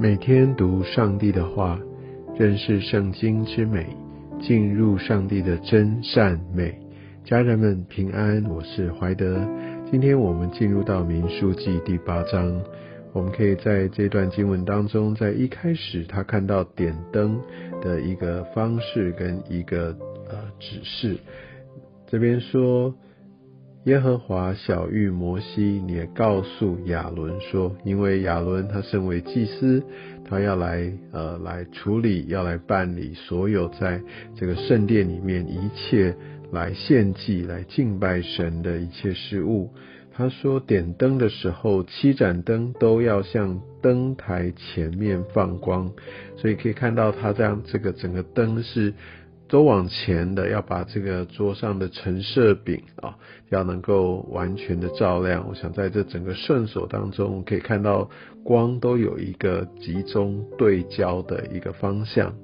每天读上帝的话，认识圣经之美，进入上帝的真善美。家人们平安，我是怀德。今天我们进入到民数记第八章，我们可以在这段经文当中，在一开始他看到点灯的一个方式跟一个呃指示，这边说。耶和华小玉摩西，你也告诉亚伦说，因为亚伦他身为祭司，他要来呃来处理，要来办理所有在这个圣殿里面一切来献祭、来敬拜神的一切事物。他说，点灯的时候，七盏灯都要向灯台前面放光，所以可以看到他这样这个整个灯是。都往前的，要把这个桌上的陈设饼啊，要能够完全的照亮。我想在这整个圣所当中，可以看到光都有一个集中对焦的一个方向。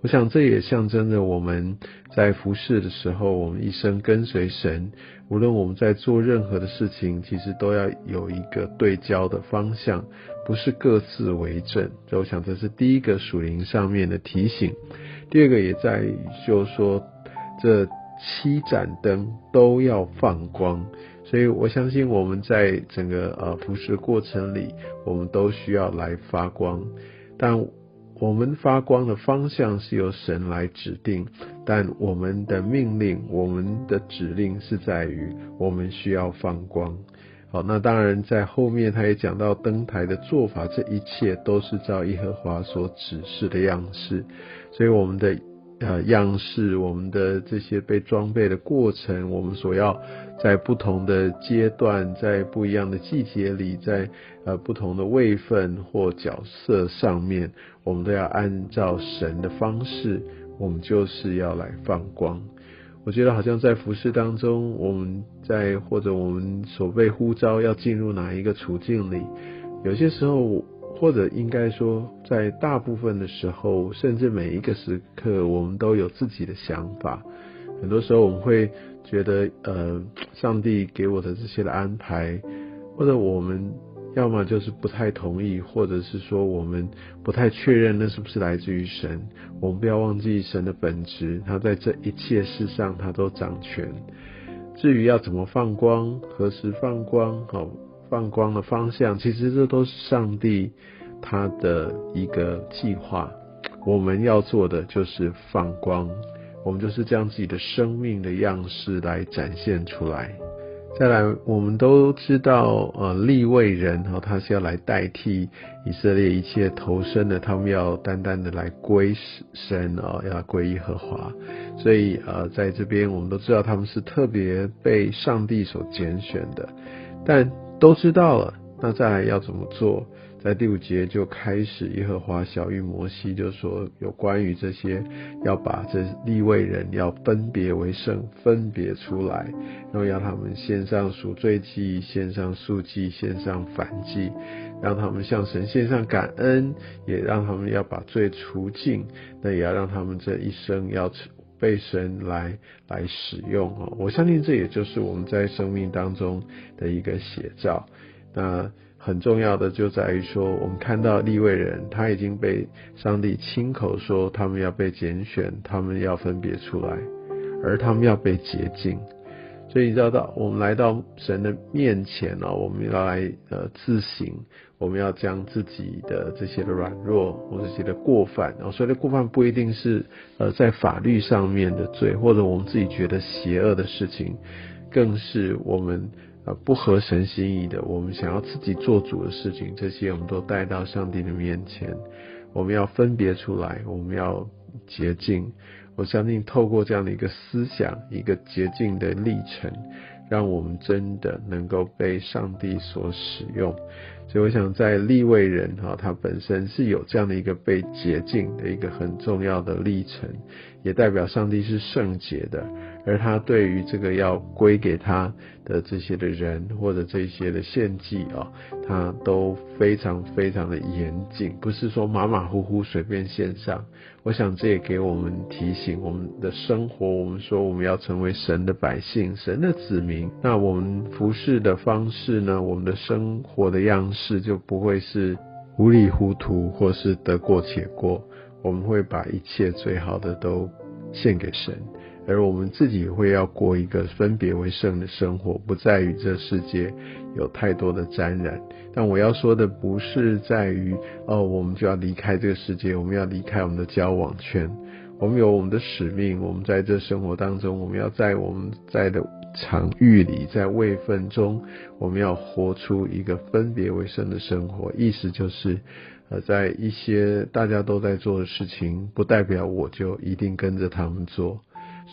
我想这也象征着我们在服侍的时候，我们一生跟随神，无论我们在做任何的事情，其实都要有一个对焦的方向，不是各自为政。所以我想这是第一个属灵上面的提醒。第二个也在于，就是说，这七盏灯都要放光，所以我相信我们在整个呃服侍过程里，我们都需要来发光。但我们发光的方向是由神来指定，但我们的命令、我们的指令是在于我们需要放光。好，那当然在后面他也讲到灯台的做法，这一切都是照耶和华所指示的样式。所以我们的呃样式，我们的这些被装备的过程，我们所要在不同的阶段，在不一样的季节里，在呃不同的位份或角色上面，我们都要按照神的方式，我们就是要来放光。我觉得好像在服饰当中，我们在或者我们所被呼召要进入哪一个处境里，有些时候，或者应该说，在大部分的时候，甚至每一个时刻，我们都有自己的想法。很多时候，我们会觉得，呃，上帝给我的这些的安排，或者我们。要么就是不太同意，或者是说我们不太确认那是不是来自于神。我们不要忘记神的本质，他在这一切事上他都掌权。至于要怎么放光，何时放光，好放光的方向，其实这都是上帝他的一个计划。我们要做的就是放光，我们就是将自己的生命的样式来展现出来。再来，我们都知道，呃，立位人哈，他是要来代替以色列一切投生的，他们要单单的来归神啊，要归耶和华。所以，呃，在这边我们都知道，他们是特别被上帝所拣选的。但都知道了，那再来要怎么做？在第五节就开始，耶和华小玉摩西就说有关于这些，要把这立位人要分别为圣，分别出来，然后要他们献上赎罪祭，献上素祭，献上反祭，让他们向神献上感恩，也让他们要把罪除尽，那也要让他们这一生要被神来来使用啊！我相信这也就是我们在生命当中的一个写照。那。很重要的就在于说，我们看到立位人他已经被上帝亲口说，他们要被拣选，他们要分别出来，而他们要被洁净。所以你知道到，我们来到神的面前呢，我们要来呃自省，我们要将自己的这些的软弱或这些的过犯，然后所谓的过犯不一定是呃在法律上面的罪，或者我们自己觉得邪恶的事情，更是我们。呃，不合神心意的，我们想要自己做主的事情，这些我们都带到上帝的面前。我们要分别出来，我们要捷径。我相信透过这样的一个思想，一个捷径的历程，让我们真的能够被上帝所使用。所以，我想在立位人哈，他本身是有这样的一个被洁净的一个很重要的历程，也代表上帝是圣洁的。而他对于这个要归给他的这些的人或者这些的献祭啊，他都非常非常的严谨，不是说马马虎虎随便献上。我想这也给我们提醒，我们的生活，我们说我们要成为神的百姓、神的子民，那我们服侍的方式呢，我们的生活的样式事就不会是糊里糊涂或是得过且过，我们会把一切最好的都献给神。而我们自己会要过一个分别为圣的生活，不再与这世界有太多的沾染。但我要说的不是在于哦，我们就要离开这个世界，我们要离开我们的交往圈。我们有我们的使命，我们在这生活当中，我们要在我们在的场域里，在位分中，我们要活出一个分别为生的生活。意思就是，呃，在一些大家都在做的事情，不代表我就一定跟着他们做。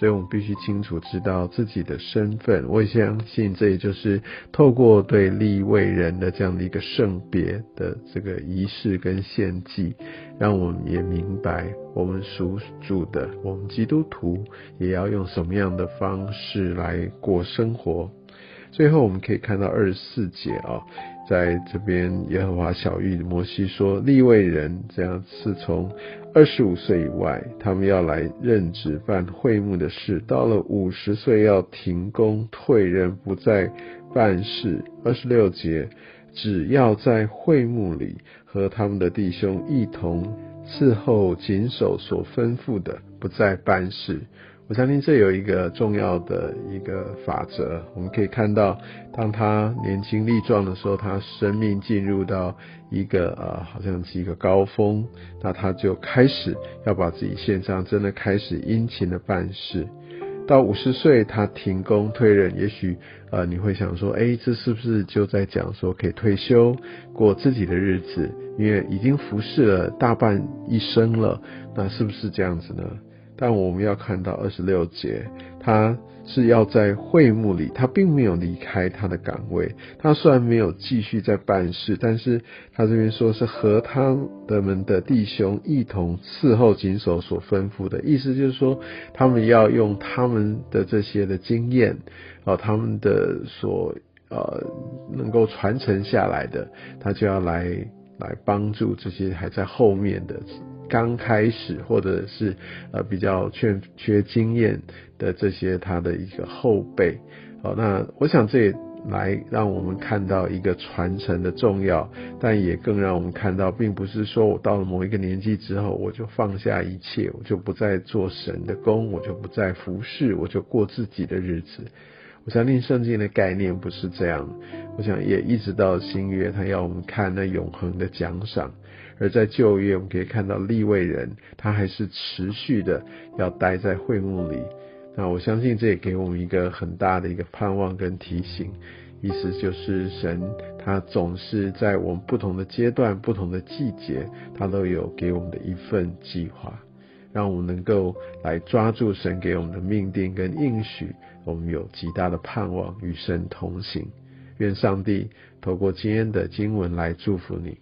所以我们必须清楚知道自己的身份。我也相信，这也就是透过对立位人的这样的一个圣别的这个仪式跟献祭，让我们也明白我们属主的，我们基督徒也要用什么样的方式来过生活。最后，我们可以看到二十四节啊。在这边，耶和华小玉摩西说，立位人这样是从二十五岁以外，他们要来任职办会幕的事；到了五十岁要停工退任，不再办事。二十六节，只要在会幕里和他们的弟兄一同伺候，谨守所吩咐的，不再办事。我相信这有一个重要的一个法则，我们可以看到，当他年轻力壮的时候，他生命进入到一个呃，好像是一个高峰，那他就开始要把自己献上，真的开始殷勤的办事。到五十岁，他停工退任，也许呃，你会想说，哎，这是不是就在讲说可以退休过自己的日子？因为已经服侍了大半一生了，那是不是这样子呢？但我们要看到二十六节，他是要在会幕里，他并没有离开他的岗位。他虽然没有继续在办事，但是他这边说是和他的们的弟兄一同伺候谨守所吩咐的意思，就是说他们要用他们的这些的经验，啊，他们的所呃能够传承下来的，他就要来来帮助这些还在后面的。刚开始或者是呃比较缺缺经验的这些他的一个后辈，好，那我想这也来让我们看到一个传承的重要，但也更让我们看到，并不是说我到了某一个年纪之后，我就放下一切，我就不再做神的工，我就不再服侍，我就过自己的日子。我相信圣经的概念不是这样，我想也一直到新约，他要我们看那永恒的奖赏。而在旧约，我们可以看到立位人，他还是持续的要待在会幕里。那我相信这也给我们一个很大的一个盼望跟提醒，意思就是神他总是在我们不同的阶段、不同的季节，他都有给我们的一份计划，让我们能够来抓住神给我们的命定跟应许，我们有极大的盼望与神同行。愿上帝透过今天的经文来祝福你。